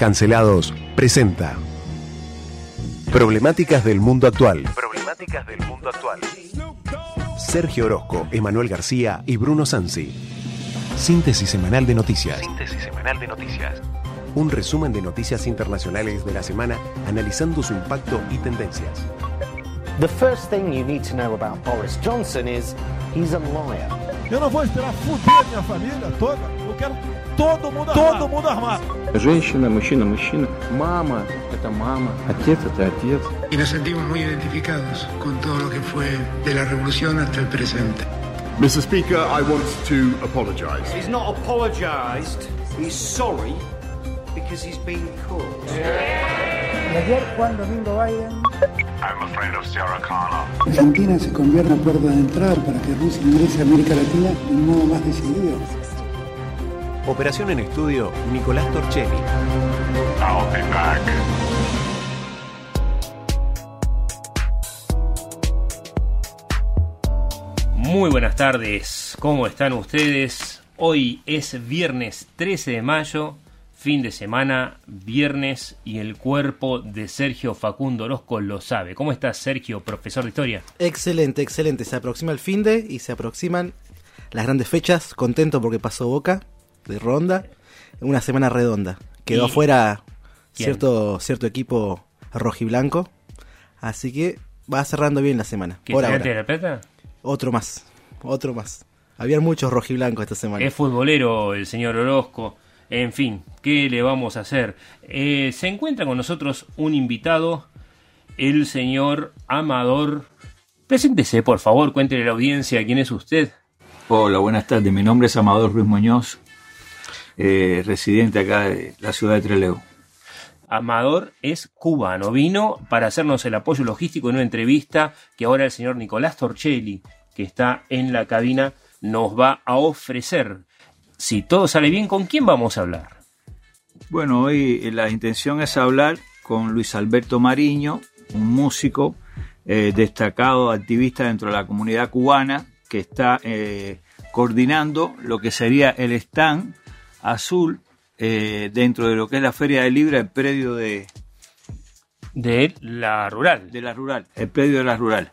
Cancelados presenta Problemáticas del mundo actual. Problemáticas del mundo actual. Sergio Orozco, Emanuel García y Bruno Sansi. Síntesis semanal de noticias. Síntesis semanal de noticias. Un resumen de noticias internacionales de la semana analizando su impacto y tendencias. The first thing you need to know about Boris Johnson is he's a liar. Eu não vou esperar fuder minha família toda. Eu quero todo mundo armado. Todo mundo armado. Женщина, мужчина, мужчина. Мама – это мама. Отец – это отец. y nos sentimos muy identificados con todo lo que fue de la revolución hasta el presente. Mr. Speaker, I want to apologise. He's not apologised, he's sorry because he's been caught. Y ayer Juan Domingo Biden I'm afraid of Sarah Connor. Argentina se convierte en puerta de entrada para que Rusia ingrese a América Latina de un modo más decidido. Operación en estudio, Nicolás Torchelli. I'll be back. Muy buenas tardes, ¿cómo están ustedes? Hoy es viernes 13 de mayo, fin de semana, viernes y el cuerpo de Sergio Facundo Orozco lo sabe. ¿Cómo estás, Sergio, profesor de historia? Excelente, excelente. Se aproxima el fin de y se aproximan las grandes fechas. Contento porque pasó Boca de ronda. Una semana redonda. Quedó ¿Y afuera quién? cierto, cierto equipo rojiblanco. Así que va cerrando bien la semana. ¿Que Por ahora. de La Plata? Otro más. Otro más. Había muchos rojiblancos esta semana. Es futbolero el señor Orozco. En fin, ¿qué le vamos a hacer? Eh, se encuentra con nosotros un invitado, el señor Amador. Preséntese, por favor, cuéntele a la audiencia quién es usted. Hola, buenas tardes. Mi nombre es Amador Ruiz Muñoz, eh, residente acá de la ciudad de Trelew. Amador es cubano. Vino para hacernos el apoyo logístico en una entrevista que ahora el señor Nicolás Torchelli, que está en la cabina, nos va a ofrecer. Si todo sale bien, ¿con quién vamos a hablar? Bueno, hoy eh, la intención es hablar con Luis Alberto Mariño, un músico eh, destacado, activista dentro de la comunidad cubana, que está eh, coordinando lo que sería el stand azul eh, dentro de lo que es la Feria del Libro, el predio de, De la rural. de la rural, el predio de la rural.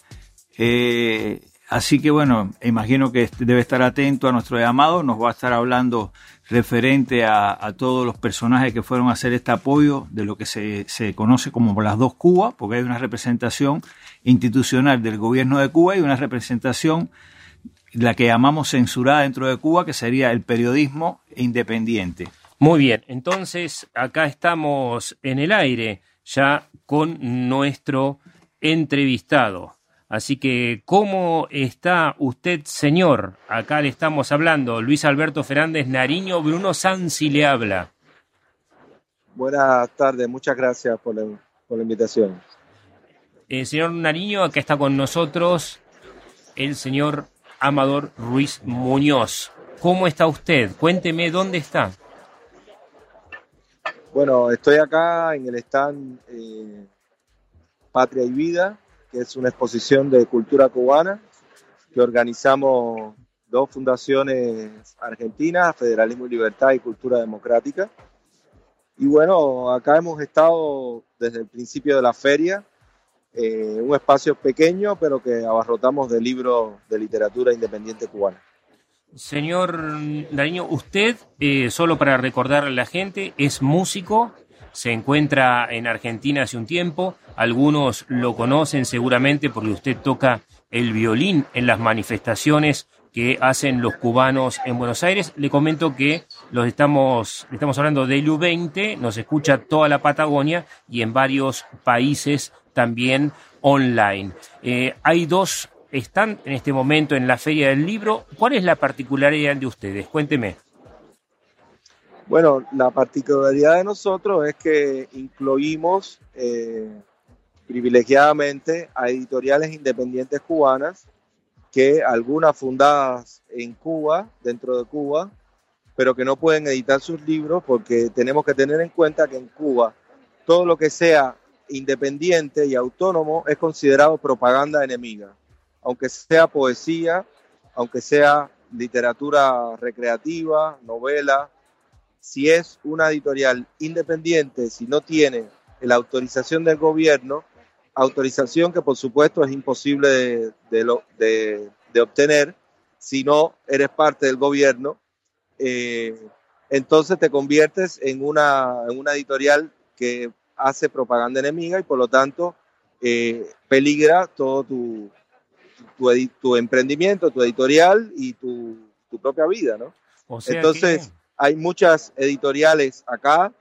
Eh, así que bueno, imagino que debe estar atento a nuestro llamado, nos va a estar hablando referente a, a todos los personajes que fueron a hacer este apoyo de lo que se, se conoce como las dos Cubas, porque hay una representación institucional del gobierno de Cuba y una representación la que llamamos censurada dentro de Cuba, que sería el periodismo independiente. Muy bien, entonces acá estamos en el aire ya con nuestro entrevistado. Así que, ¿cómo está usted, señor? Acá le estamos hablando. Luis Alberto Fernández Nariño, Bruno Sansi le habla. Buenas tardes, muchas gracias por la, por la invitación. El señor Nariño, acá está con nosotros el señor Amador Ruiz Muñoz. ¿Cómo está usted? Cuénteme dónde está. Bueno, estoy acá en el stand eh, Patria y Vida, que es una exposición de cultura cubana que organizamos dos fundaciones argentinas, Federalismo y Libertad y Cultura Democrática. Y bueno, acá hemos estado desde el principio de la feria, eh, un espacio pequeño, pero que abarrotamos de libros de literatura independiente cubana. Señor Nariño, usted, eh, solo para recordarle a la gente, es músico, se encuentra en Argentina hace un tiempo, algunos lo conocen seguramente porque usted toca el violín en las manifestaciones que hacen los cubanos en Buenos Aires. Le comento que los estamos, estamos hablando del U20, nos escucha toda la Patagonia y en varios países también online. Eh, hay dos están en este momento en la Feria del Libro. ¿Cuál es la particularidad de ustedes? Cuénteme. Bueno, la particularidad de nosotros es que incluimos eh, privilegiadamente a editoriales independientes cubanas, que algunas fundadas en Cuba, dentro de Cuba, pero que no pueden editar sus libros porque tenemos que tener en cuenta que en Cuba todo lo que sea independiente y autónomo es considerado propaganda enemiga, aunque sea poesía, aunque sea literatura recreativa, novela, si es una editorial independiente, si no tiene la autorización del gobierno, autorización que por supuesto es imposible de, obtener si no eres parte del gobierno, eh, entonces te conviertes en una, en una editorial que hace propaganda enemiga y por lo tanto eh, peligra todo tu, tu, tu, emprendimiento, tu editorial y tu, tu propia vida, ¿no? O sea Entonces, que- hay muchas editoriales acá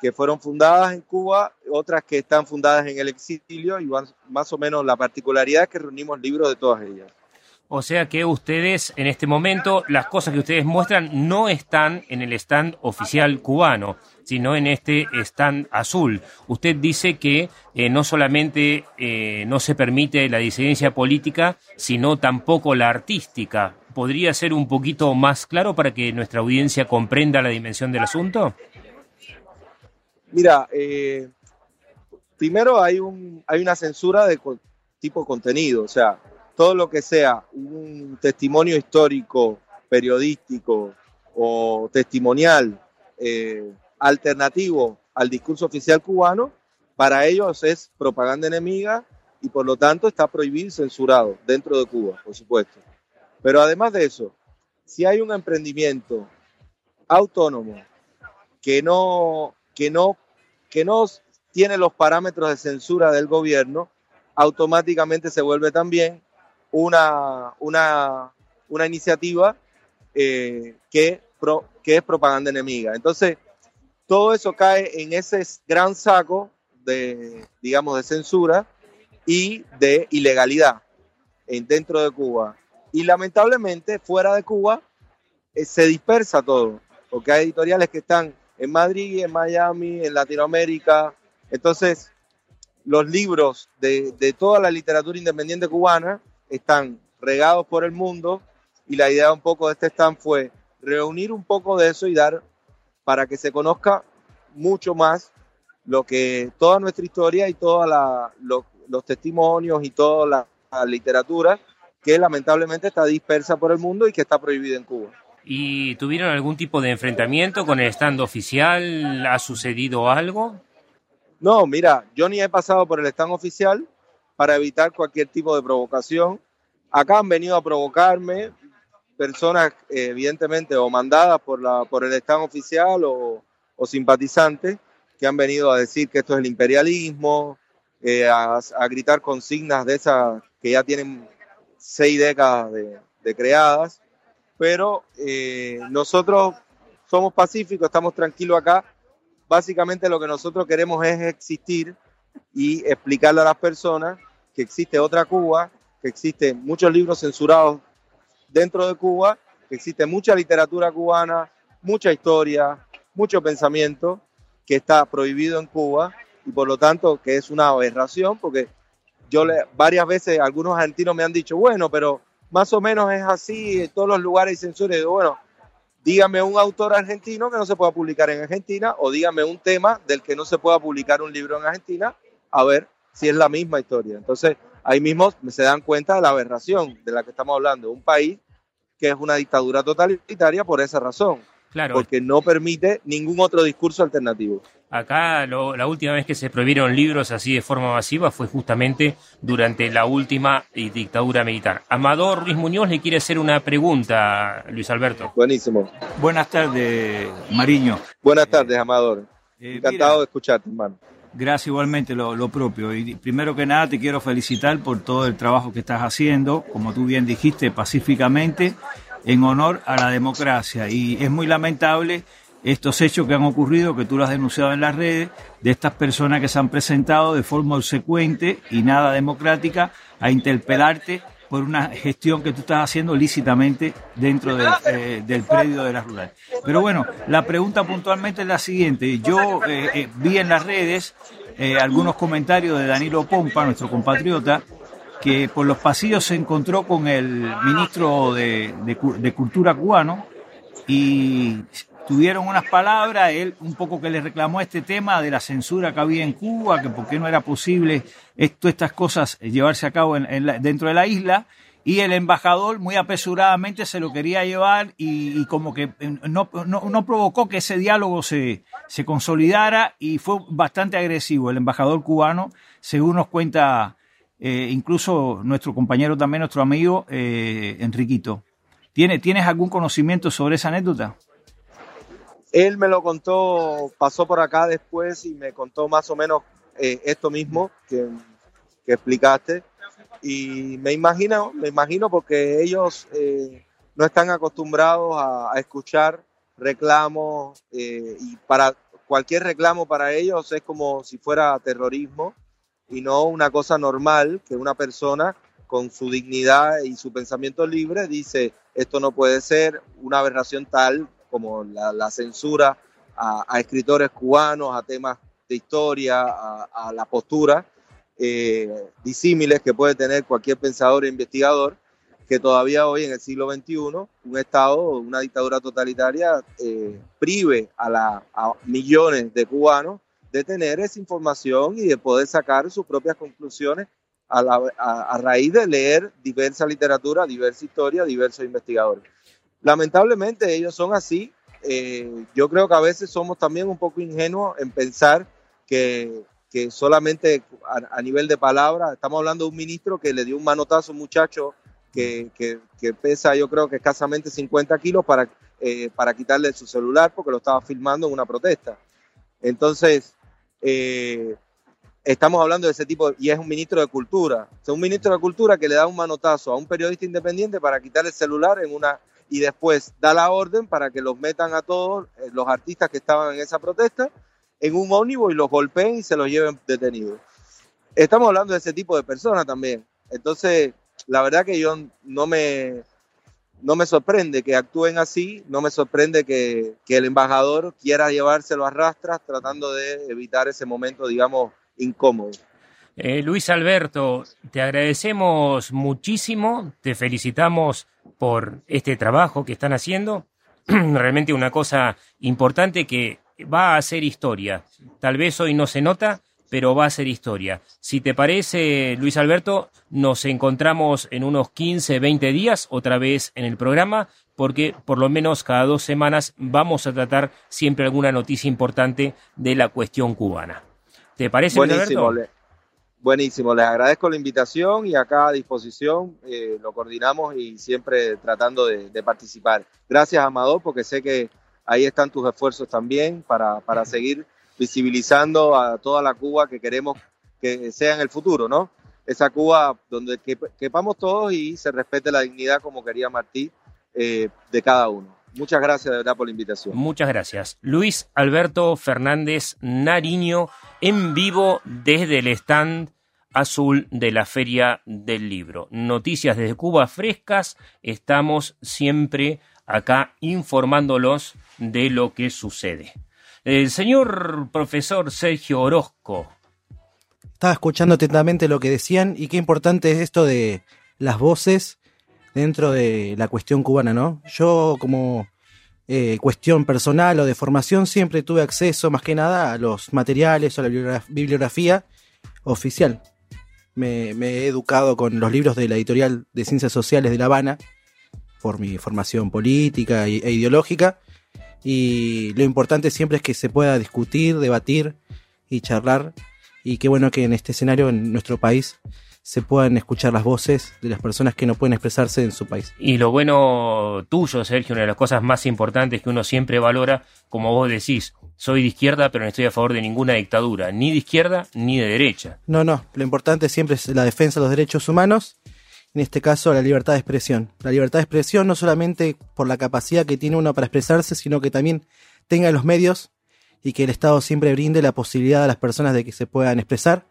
que fueron fundadas en Cuba, otras que están fundadas en el exilio y van- más o menos la particularidad es que reunimos libros de todas ellas. O sea que ustedes, en este momento, las cosas que ustedes muestran no están en el stand oficial cubano, sino en este stand azul. Usted dice que eh, no solamente eh, no se permite la disidencia política, sino tampoco la artística. ¿Podría ser un poquito más claro para que nuestra audiencia comprenda la dimensión del asunto? Mira, eh, primero hay, un, hay una censura de tipo contenido, o sea, todo lo que sea un testimonio histórico, periodístico o testimonial eh, alternativo al discurso oficial cubano, para ellos es propaganda enemiga y por lo tanto está prohibido y censurado dentro de Cuba, por supuesto. Pero además de eso, si hay un emprendimiento autónomo que no, que no, que no tiene los parámetros de censura del gobierno, automáticamente se vuelve también una, una, una iniciativa eh, que, que es propaganda enemiga. Entonces, todo eso cae en ese gran saco de, digamos, de censura y de ilegalidad en, dentro de Cuba. Y lamentablemente, fuera de Cuba, eh, se dispersa todo, porque hay editoriales que están en Madrid, en Miami, en Latinoamérica. Entonces, los libros de, de toda la literatura independiente cubana están regados por el mundo y la idea un poco de este stand fue reunir un poco de eso y dar para que se conozca mucho más lo que toda nuestra historia y todos los testimonios y toda la, la literatura que lamentablemente está dispersa por el mundo y que está prohibida en Cuba. ¿Y tuvieron algún tipo de enfrentamiento con el stand oficial? ¿Ha sucedido algo? No, mira, yo ni he pasado por el stand oficial para evitar cualquier tipo de provocación. Acá han venido a provocarme personas, eh, evidentemente, o mandadas por, la, por el stand oficial o, o simpatizantes que han venido a decir que esto es el imperialismo, eh, a, a, gritar consignas de esas que ya tienen seis décadas de, de creadas. Pero eh, nosotros somos pacíficos, estamos tranquilos acá. Básicamente lo que nosotros queremos es existir y explicarle a las personas que existe otra Cuba, que existen muchos libros censurados dentro de Cuba, que existe mucha literatura cubana, mucha historia, mucho pensamiento que está prohibido en Cuba y por lo tanto que es una aberración porque yo le, varias veces algunos argentinos me han dicho, bueno, pero más o menos es así, en todos los lugares hay censura. Digo, bueno, dígame un autor argentino que no se pueda publicar en Argentina o dígame un tema del que no se pueda publicar un libro en Argentina, a ver si es la misma historia. Entonces, ahí mismo se dan cuenta de la aberración de la que estamos hablando, un país que es una dictadura totalitaria por esa razón. Claro. Porque no permite ningún otro discurso alternativo. Acá lo, la última vez que se prohibieron libros así de forma masiva fue justamente durante la última dictadura militar. Amador Ruiz Muñoz le quiere hacer una pregunta, Luis Alberto. Buenísimo. Buenas tardes, Mariño. Buenas tardes, Amador. Eh, Encantado mira, de escucharte, hermano. Gracias igualmente, lo, propio. Y primero que nada te quiero felicitar por todo el trabajo que estás haciendo, como tú bien dijiste, pacíficamente, en honor a la democracia. Y es muy lamentable estos hechos que han ocurrido, que tú lo has denunciado en las redes, de estas personas que se han presentado de forma obsecuente y nada democrática a interpelarte por una gestión que tú estás haciendo lícitamente dentro de, eh, del predio de la rural. Pero bueno, la pregunta puntualmente es la siguiente. Yo eh, eh, vi en las redes algunos comentarios de Danilo Pompa, nuestro compatriota, que por los pasillos se encontró con el ministro de, de, de Cultura cubano y tuvieron unas palabras, él un poco que le reclamó este tema de la censura que había en Cuba, que por qué no era posible esto, estas cosas llevarse a cabo en, la, dentro de la isla, y el embajador muy apresuradamente se lo quería llevar y, como que no, no, provocó que ese diálogo se, consolidara y fue bastante agresivo el embajador cubano, según nos cuenta eh, incluso nuestro compañero también, nuestro amigo eh, Enriquito. ¿Tienes, ¿Tienes algún conocimiento sobre esa anécdota? Él me lo contó, pasó por acá después y me contó más o menos eh, esto mismo que, que, explicaste. Y me imagino, me imagino porque ellos eh, no están acostumbrados a, escuchar reclamos eh, y para cualquier reclamo para ellos es como si fuera terrorismo y no una cosa normal que una persona con su dignidad y su pensamiento libre dice esto no puede ser una aberración tal como la, censura a, escritores cubanos, a temas de historia, a, la postura eh, disímiles que puede tener cualquier pensador e investigador, que todavía hoy en el siglo XXI un Estado, una dictadura totalitaria eh, prive a, la, millones de cubanos de tener esa información y de poder sacar sus propias conclusiones a, raíz de leer diversa literatura, diversa historia, diversos investigadores. Lamentablemente ellos son así. Eh, yo creo que a veces somos también un poco ingenuos en pensar que, que solamente a, nivel de palabra, estamos hablando de un ministro que le dio un manotazo a un muchacho que, que, pesa yo creo que escasamente 50 kilos para, eh, para quitarle su celular porque lo estaba filmando en una protesta. Entonces, eh, estamos hablando de ese tipo, y es un ministro de cultura, o sea, un ministro de cultura que le da un manotazo a un periodista independiente para quitarle el celular en una y después da la orden para que los metan a todos eh, los artistas que estaban en esa protesta en un ómnibus y los golpeen y se los lleven detenidos. Estamos hablando de ese tipo de personas también. Entonces, la verdad que yo no me, no me sorprende que actúen así, no me sorprende que, que el embajador quiera llevárselo a rastras tratando de evitar ese momento, digamos, incómodo. Eh, Luis Alberto, te agradecemos muchísimo, te felicitamos por este trabajo que están haciendo. Realmente una cosa importante que va a hacer historia. Tal vez hoy no se nota, pero va a ser historia. Si te parece, Luis Alberto, nos encontramos en unos 15, 20 días otra vez en el programa, porque por lo menos cada dos semanas vamos a tratar siempre alguna noticia importante de la cuestión cubana. ¿Te parece, Luis Alberto? Buenísimo, les agradezco la invitación y acá a disposición eh, lo coordinamos y siempre tratando de, de participar. Gracias, Amador, porque sé que ahí están tus esfuerzos también para, para seguir visibilizando a toda la Cuba que queremos que sea en el futuro, ¿no? Esa Cuba donde quepamos todos y se respete la dignidad como quería Martí eh, de cada uno. Muchas gracias de verdad por la invitación. Muchas gracias. Luis Alberto Fernández Nariño en vivo desde el stand azul de la Feria del Libro. Noticias desde Cuba frescas. Estamos siempre acá informándolos de lo que sucede. El señor profesor Sergio Orozco. Estaba escuchando atentamente lo que decían y qué importante es esto de las voces dentro de la cuestión cubana, ¿no? Yo como eh, cuestión personal o de formación siempre tuve acceso más que nada a los materiales o a la bibliografía oficial. Me, me, he educado con los libros de la editorial de Ciencias Sociales de La Habana por mi formación política e ideológica y lo importante siempre es que se pueda discutir, debatir y charlar y qué bueno que en este escenario en nuestro país se puedan escuchar las voces de las personas que no pueden expresarse en su país. Y lo bueno tuyo, Sergio, una de las cosas más importantes que uno siempre valora, como vos decís, soy de izquierda, pero no estoy a favor de ninguna dictadura, ni de izquierda ni de derecha. No, no, lo importante siempre es la defensa de los derechos humanos en este caso la libertad de expresión. La libertad de expresión no solamente por la capacidad que tiene uno para expresarse, sino que también tenga los medios y que el Estado siempre brinde la posibilidad a las personas de que se puedan expresar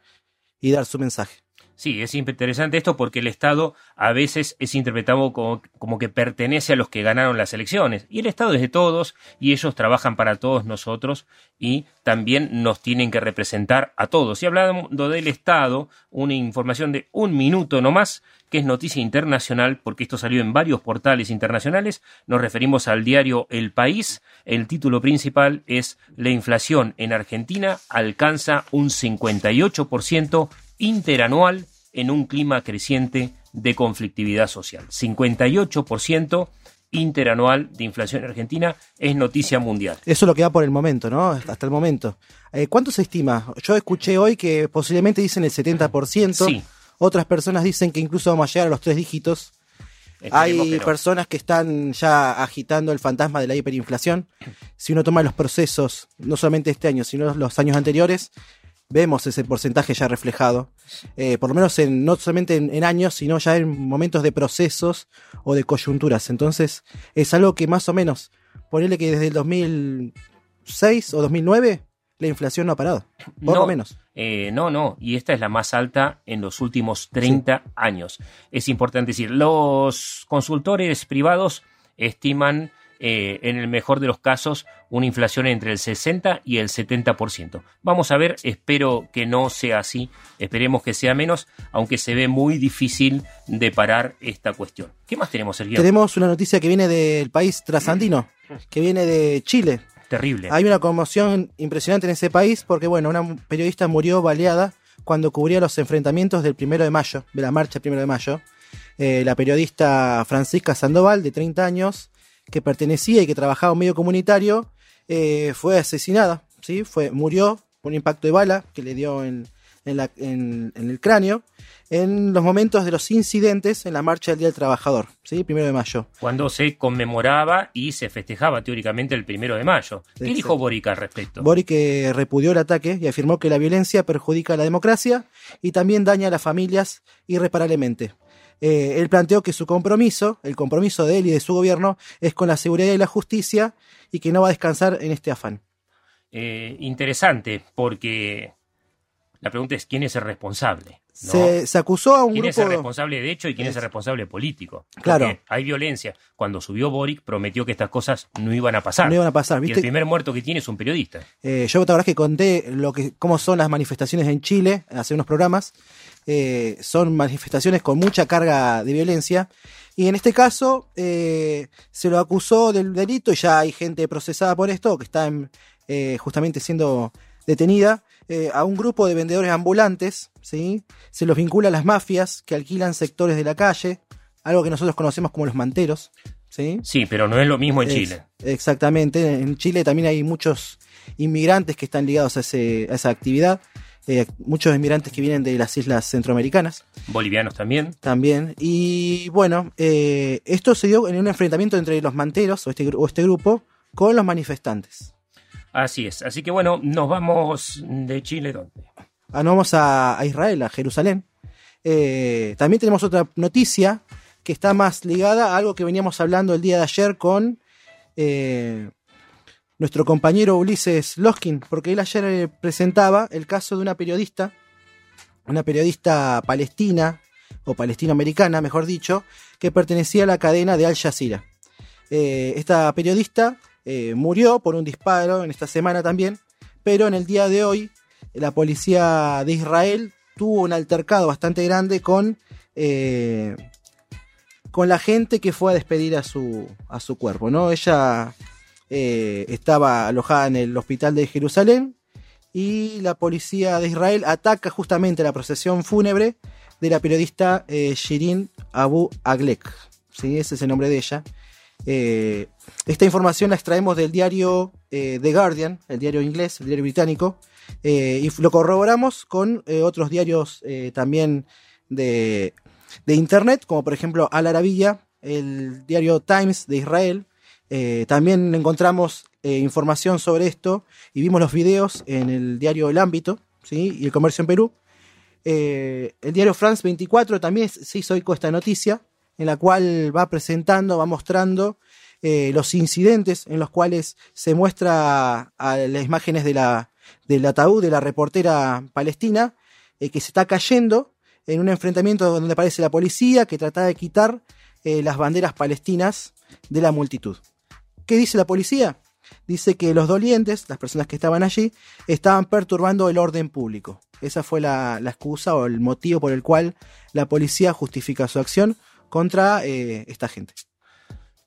y dar su mensaje. Sí, es interesante esto porque el Estado a veces es interpretado como, como, que pertenece a los que ganaron las elecciones. Y el Estado es de todos y ellos trabajan para todos nosotros y también nos tienen que representar a todos. Y hablando del Estado, una información de un minuto nomás, que es noticia internacional porque esto salió en varios portales internacionales. Nos referimos al diario El País. El título principal es La inflación en Argentina alcanza un 58% interanual en un clima creciente de conflictividad social. 58% interanual de inflación en Argentina es noticia mundial. Eso es lo que va por el momento, ¿no? Hasta el momento. Eh, ¿Cuánto se estima? Yo escuché hoy que posiblemente dicen el 70%. Sí. Otras personas dicen que incluso vamos a llegar a los tres dígitos. Esperemos Hay que no. personas que están ya agitando el fantasma de la hiperinflación. Si uno toma los procesos, no solamente este año, sino los años anteriores, vemos ese porcentaje ya reflejado. Eh, por lo menos en, no solamente en, en años, sino ya en momentos de procesos o de coyunturas. Entonces, es algo que más o menos, ponerle que desde el 2006 o 2009, la inflación no ha parado. Por No, lo menos. eh, no, no, y esta es la más alta en los últimos 30 años. Es importante decir, los consultores privados estiman eh, en el mejor de los casos una inflación entre el 60 y el 70%. Vamos a ver, espero que no sea así, esperemos que sea menos, aunque se ve muy difícil de parar esta cuestión. ¿Qué más tenemos, Sergio? Tenemos una noticia que viene del país trasandino, que viene de Chile. Terrible. Hay una conmoción impresionante en ese país porque, bueno, una periodista murió baleada cuando cubría los enfrentamientos del primero de mayo, de la marcha primero de mayo. Eh, la periodista Francisca Sandoval, de 30 años, que pertenecía y que trabajaba en un medio comunitario, eh, fue asesinada, ¿sí? Fue, murió por un impacto de bala que le dio en, en la- en- en el cráneo en los momentos de los incidentes en la marcha del Día del Trabajador, ¿sí? Primero de mayo. Cuando se conmemoraba y se festejaba teóricamente el primero de mayo. ¿Qué Exacto. dijo Boric al respecto? Boric eh, repudió el ataque y afirmó que la violencia perjudica a la democracia y también daña a las familias irreparablemente. Eh, él planteó que su compromiso, el compromiso de él y de su gobierno, es con la seguridad y la justicia y que no va a descansar en este afán. Eh, interesante, porque la pregunta es quién es el responsable. ¿no? Se, se acusó a un ¿Quién es el responsable de hecho y quién es el responsable político? Claro. Porque hay violencia. Cuando subió Boric prometió que estas cosas no iban a pasar. No iban a pasar, Y el primer muerto que tiene es un periodista. Eh, yo la verdad que conté lo que, cómo son las manifestaciones en Chile hace unos programas. Eh, son manifestaciones con mucha carga de violencia. Y en este caso eh, se lo acusó del delito y ya hay gente procesada por esto que está en, eh, justamente siendo detenida. eh, a un grupo de vendedores ambulantes, ¿sí? Se los vincula a las mafias que alquilan sectores de la calle, algo que nosotros conocemos como los manteros, ¿sí? Sí, pero no es lo mismo en Es- Chile. Exactamente. En Chile también hay muchos inmigrantes que están ligados a, ese- a esa actividad. Eh, muchos inmigrantes que vienen de las islas centroamericanas Bolivianos también. también. Y bueno, eh, esto se dio en un enfrentamiento entre los manteros o este, o este grupo con los manifestantes. Así es. Así que bueno, nos vamos de Chile. ¿Dónde? Ah, nos vamos a, Israel, a Jerusalén. Eh, también tenemos otra noticia que está más ligada a algo que veníamos hablando el día de ayer con eh, nuestro compañero Ulises Loskin, porque él ayer eh, presentaba el caso de una periodista, una periodista palestina, o palestinoamericana, mejor dicho, que pertenecía a la cadena de Al Jazeera. Esta periodista eh, murió por un disparo en esta semana también, pero en el día de hoy la policía de Israel tuvo un altercado bastante grande con, eh, con la gente que fue a despedir a su, a su cuerpo. ¿no? Ella eh, estaba alojada en el hospital de Jerusalén y la policía de Israel ataca justamente la procesión fúnebre de la periodista Shirin Abu Aglek. ¿sí? Ese es el nombre de ella. Eh, esta información la extraemos del diario eh, The Guardian, el diario inglés, el diario británico, eh, y lo corroboramos con otros diarios también de, internet, como por ejemplo Al Arabiya, el diario Times de Israel. También encontramos información sobre esto y vimos los videos en el diario El Ámbito ¿sí? y el Comercio en Perú. El diario France 24 también se hizo eco esta noticia, en la cual va presentando, va mostrando eh, los incidentes en los cuales se muestra a las imágenes del ataúd de la reportera palestina eh, que se está cayendo en un enfrentamiento donde aparece la policía que trata de quitar eh, las banderas palestinas de la multitud. ¿Qué dice la policía? Dice que los dolientes, las personas que estaban allí, estaban perturbando el orden público. Esa fue la excusa o el motivo por el cual la policía justifica su acción contra eh, esta gente.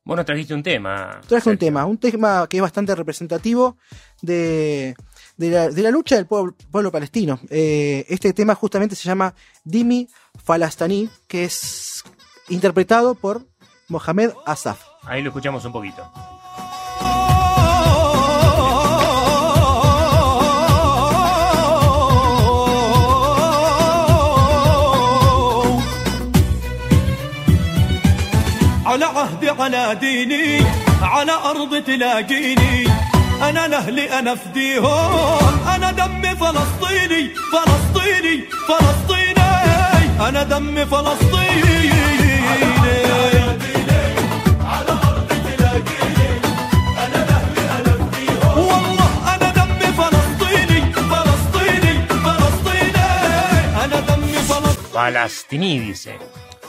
Bueno, trajiste un tema. Traje un tema, un tema que es bastante representativo de, de, la, de la lucha del pueblo, pueblo palestino. Eh, este tema justamente se llama Dimi Falastani, que es interpretado por Mohamed Asaf. Ahí lo escuchamos un poquito. على عهدي على ديني على أرض تلاقيني. أنا لأهلي أنا فديهم أنا دمي فلسطيني فلسطيني فلسطيني. أنا دمي فلسطيني. والله أنا دمي فلسطيني فلسطيني فلسطيني. أنا دمي فلسطيني. Falastini dice.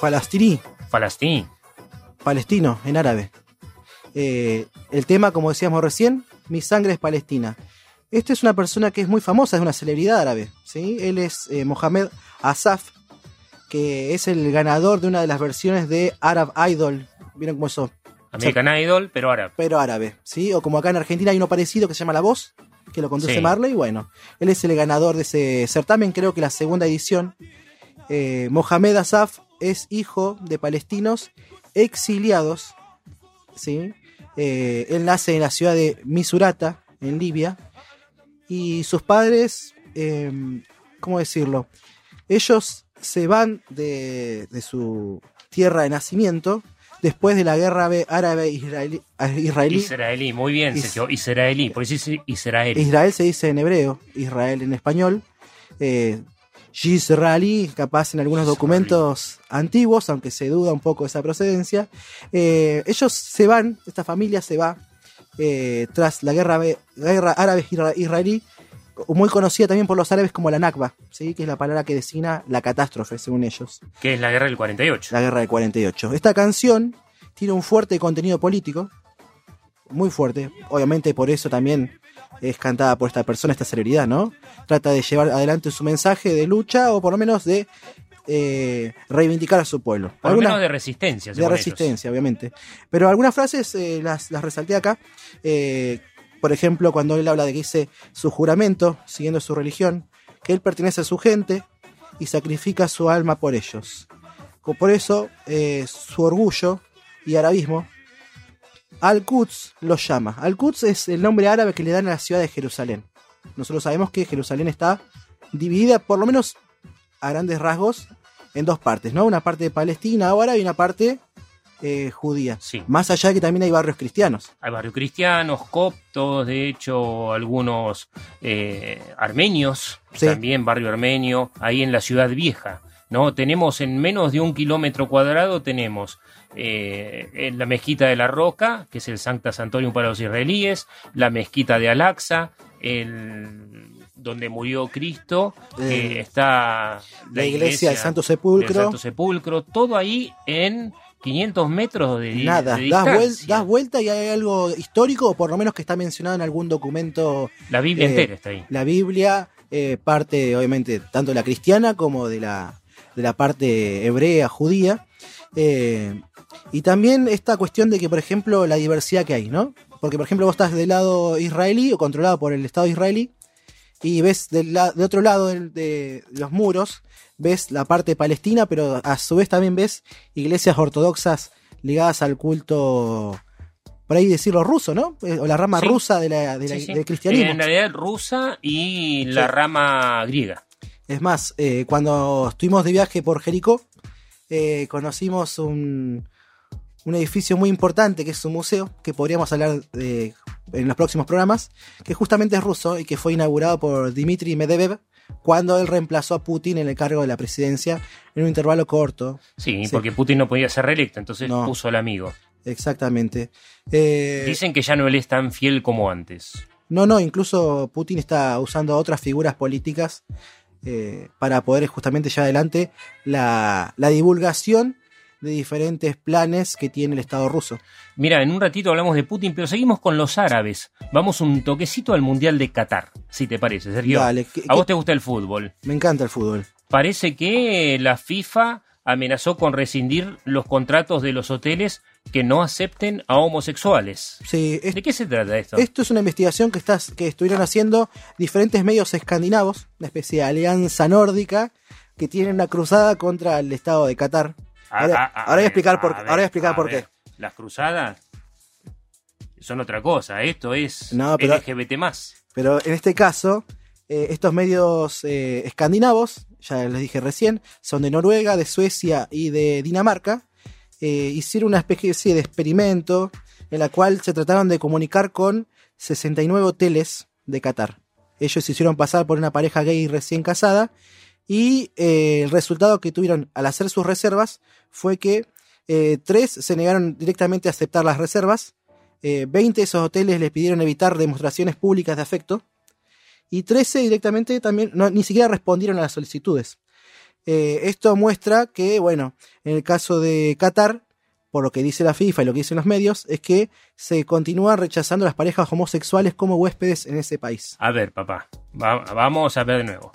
Falastini, Falastini. Palestino en árabe. Eh, el tema, como decíamos recién, Mi sangre es palestina. Esta es una persona que es muy famosa, es una celebridad árabe. ¿sí? Él es eh, Mohamed Asaf, que es el ganador de una de las versiones de Arab Idol. ¿Vieron cómo eso? American Idol, pero árabe. Pero árabe, ¿sí? O como acá en Argentina hay uno parecido que se llama La Voz, que lo conduce Sí. Marley. Bueno, él es el ganador de ese certamen, creo que la segunda edición. Eh, Mohamed Asaf es hijo de palestinos exiliados, ¿sí? Eh, él nace en la ciudad de Misurata, en Libia, y sus padres, eh, ¿cómo decirlo? Ellos se van de, de su tierra de nacimiento después de la guerra árabe- árabe-israelí. israelí. Israelí, muy bien, Is- Sergio. Israelí, por eso dice Israelí. Israel se dice en hebreo, Israel en español. Eh, Yisraeli, capaz en algunos documentos antiguos, aunque se duda un poco de esa procedencia. Eh, ellos se van, esta familia se va eh, tras la guerra, guerra árabe-israelí, muy conocida también por los árabes como la Nakba, ¿sí? que es la palabra que designa la catástrofe, según ellos Que es la guerra del 48. la guerra del 48. Esta canción tiene un fuerte contenido político, muy fuerte. Obviamente por eso también es cantada por esta persona, esta celebridad, ¿no? Trata de llevar adelante su mensaje de lucha o por lo menos de eh, reivindicar a su pueblo. Por Algunas- menos de resistencia. de ellos. resistencia, obviamente. Pero algunas frases eh, las, las resalté acá. Eh, por ejemplo, cuando él habla de que dice su juramento, siguiendo su religión, que él pertenece a su gente y sacrifica su alma por ellos. Por eso, su orgullo y arabismo, Al-Quds los llama. Al-Quds es el nombre árabe que le dan a la ciudad de Jerusalén. Nosotros sabemos que Jerusalén está dividida, por lo menos a grandes rasgos, en dos partes, ¿no? Una parte de Palestina ahora y una parte eh, judía. Sí. Más allá de que también hay barrios cristianos. Hay barrios cristianos, coptos, de hecho, algunos eh, armenios, Sí. también barrio armenio, ahí en la ciudad vieja. ¿no? Tenemos en menos de un kilómetro cuadrado, tenemos eh, en la mezquita de la Roca, que es el Sancta Santorium para los israelíes, la mezquita de Al-Aqsa, el, donde murió Cristo, Eh, está la iglesia del Santo Sepulcro. del Santo Sepulcro, todo ahí en 500 metros de, Nada, de das, vuel- das vuelta y hay algo histórico, o por lo menos que está mencionado en algún documento. La Biblia eh, entera está ahí. La Biblia, eh, parte obviamente tanto de la cristiana como de la, de la parte hebrea, judía. Eh, y también esta cuestión de que, por ejemplo, la diversidad que hay, ¿no? Porque, por ejemplo, vos estás del lado israelí o controlado por el Estado israelí y ves del, la- de otro lado del- de los muros, ves la parte palestina, pero a su vez también ves iglesias ortodoxas ligadas al culto, por ahí decirlo ruso, ¿no? Eh, O la rama Sí. rusa de la- de la- Sí, sí. del cristianismo. En realidad rusa y la rama griega. Es más, eh, cuando estuvimos de viaje por Jericó, eh, conocimos un, un edificio muy importante que es un museo, que podríamos hablar de- en los próximos programas, que justamente es ruso y que fue inaugurado por Dmitry Medvedev cuando él reemplazó a Putin en el cargo de la presidencia en un intervalo corto. Sí, Sí. porque Putin no podía ser reelecto, entonces No. puso al amigo. Exactamente. Eh, Dicen que ya no él es tan fiel como antes. No, no, incluso Putin está usando otras figuras políticas eh, para poder justamente llevar adelante la, la divulgación de diferentes planes que tiene el Estado ruso. Mira, en un ratito hablamos de Putin, pero seguimos con los árabes. Vamos un toquecito al Mundial de Qatar, si te parece, Sergio. Dale, ¿qué- ¿A vos te gusta el fútbol? Me encanta el fútbol. Parece que la FIFA amenazó con rescindir los contratos de los hoteles que no acepten a homosexuales. Sí, es- ¿De qué se trata esto? esto es una investigación que, estás, que estuvieron haciendo diferentes medios escandinavos, una especie de alianza nórdica, que tienen una cruzada contra el Estado de Qatar. Ahora, Ah, ah, ahora voy a explicar por, ver, ahora voy a explicar por ver, qué. Las cruzadas son otra cosa. Esto es No, pero- LGBT más. Pero en este caso, eh, estos medios eh, escandinavos, ya les dije recién, son de Noruega, de Suecia y de Dinamarca. Eh, hicieron una especie de experimento en la cual se trataron de comunicar con 69 hoteles de Qatar. Ellos se hicieron pasar por una pareja gay recién casada y eh, el resultado que tuvieron al hacer sus reservas fue que eh, tres se negaron directamente a aceptar las reservas, eh, 20 de esos hoteles les pidieron evitar demostraciones públicas de afecto y 13 directamente también ni siquiera respondieron a las solicitudes. Eh, esto muestra que, bueno, en el caso de Qatar, por lo que dice la FIFA y lo que dicen los medios, es que se continúan rechazando las parejas homosexuales como huéspedes en ese país. A ver, papá, va- vamos a ver de nuevo.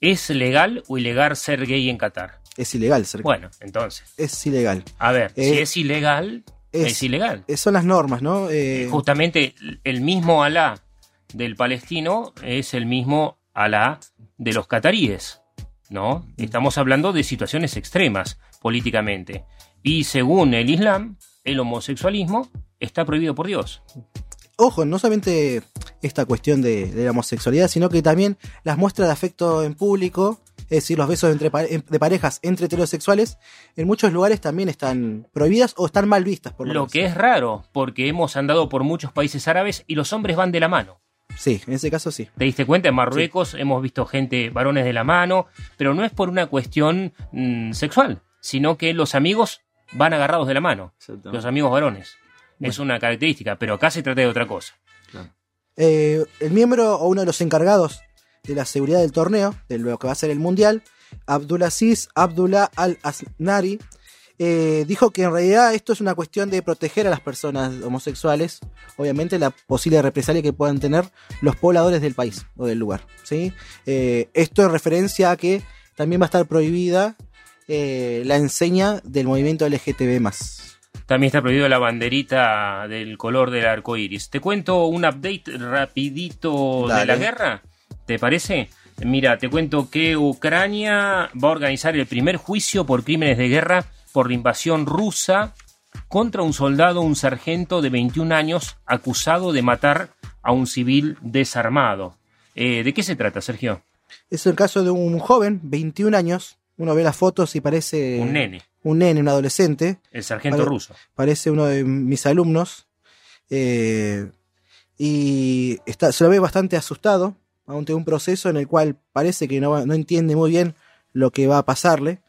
¿Es legal o ilegal ser gay en Qatar? Es ilegal ser Bueno, entonces, Es ilegal. a ver, si Eh, es ilegal, es, es- ilegal. Son las normas, ¿no? Eh, Justamente el mismo Alá del palestino es el mismo Alá de los cataríes, ¿no? Estamos hablando de situaciones extremas políticamente. Y según el Islam, el homosexualismo está prohibido por Dios. ojo, no solamente esta cuestión de, de la homosexualidad, sino que también las muestras de afecto en público, es decir, los besos entre de parejas entre heterosexuales, en muchos lugares también están prohibidas o están mal vistas, por lo, Lo menos. que es raro, porque hemos andado por muchos países árabes y los hombres van de la mano. Sí, en ese caso sí. ¿Te diste cuenta? En Marruecos hemos visto gente, varones de la mano, pero no es por una cuestión mm, sexual, sino que los amigos van agarrados de la mano, los amigos varones. Es una característica, pero acá se trata de otra cosa. Eh, el miembro o uno de los encargados de la seguridad del torneo, de lo que va a ser el Mundial, Abdulaziz Abdullah Al-Asnari, eh, dijo que en realidad esto es una cuestión de proteger a las personas homosexuales, obviamente la posible represalia que puedan tener los pobladores del país o del lugar. ¿sí? Eh, esto en referencia a que también va a estar prohibida eh, la enseña del movimiento LGTB. También está prohibido la banderita del color del arco iris. Te cuento un update rapidito de la guerra. ¿Te parece? Mira, te cuento que Ucrania va a organizar el primer juicio por crímenes de guerra por la invasión rusa contra un soldado, un sargento de 21 años, acusado de matar a un civil desarmado. Eh, ¿De qué se trata, Sergio? Es el caso de un joven, 21 años, uno ve las fotos y parece... Un nene. Un nene, un adolescente. El sargento Pare- ruso. Parece uno de mis alumnos. eh, y está, se lo ve bastante asustado ante un proceso en el cual parece que no, no entiende muy bien lo que va a pasarle.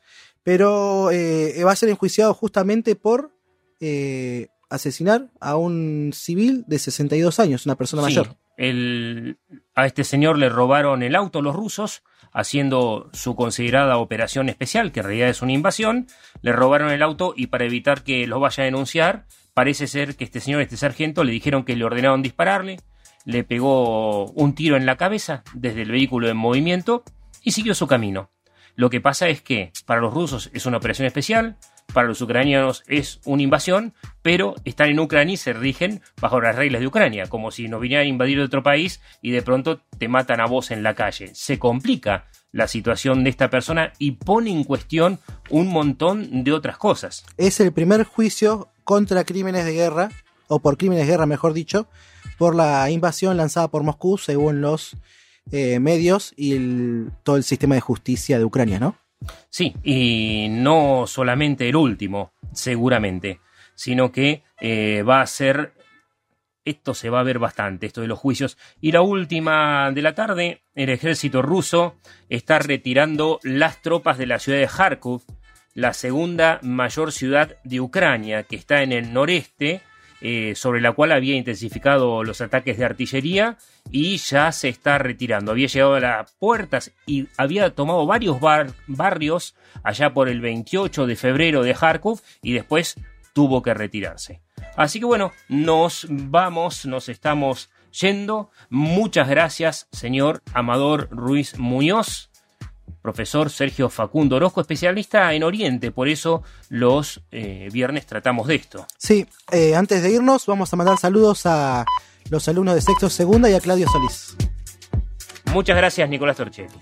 Pero eh, va a ser enjuiciado justamente por eh, asesinar a un civil de 62 años, una persona Sí, mayor. el- a este señor le robaron el auto los rusos, haciendo su considerada operación especial, que en realidad es una invasión. Le robaron el auto y para evitar que lo vaya a denunciar, parece ser que este señor, este sargento, le dijeron que le ordenaron dispararle, le pegó un tiro en la cabeza desde el vehículo en movimiento y siguió su camino. Lo que pasa es que para los rusos es una operación especial, para los ucranianos es una invasión, pero están en Ucrania y se rigen bajo las reglas de Ucrania, como si nos vinieran a invadir otro país y de pronto te matan a vos en la calle. Se complica la situación de esta persona y pone en cuestión un montón de otras cosas. Es el primer juicio contra crímenes de guerra, o por crímenes de guerra, mejor dicho, por la invasión lanzada por Moscú, según los eh, medios y el- todo el sistema de justicia de Ucrania, ¿no? Sí, y no solamente el último, seguramente, sino que eh, va a ser, esto se va a ver bastante, esto de los juicios. Y la última de la tarde, el ejército ruso está retirando las tropas de la ciudad de Kharkov, la segunda mayor ciudad de Ucrania, que está en el noreste, eh, sobre la cual había intensificado los ataques de artillería y ya se está retirando. Había llegado a las puertas y había tomado varios bar- barrios allá por el 28 de febrero de Kharkov y después tuvo que retirarse. Así que bueno, nos vamos, nos estamos yendo. Muchas gracias, señor Amador Ruiz Muñoz profesor Sergio Facundo Orozco, especialista en Oriente, por eso los eh, viernes tratamos de esto. Sí, eh, antes de irnos, vamos a mandar saludos a los alumnos de sexto segunda y a Claudio Solís. Muchas gracias, Nicolás Torchetti.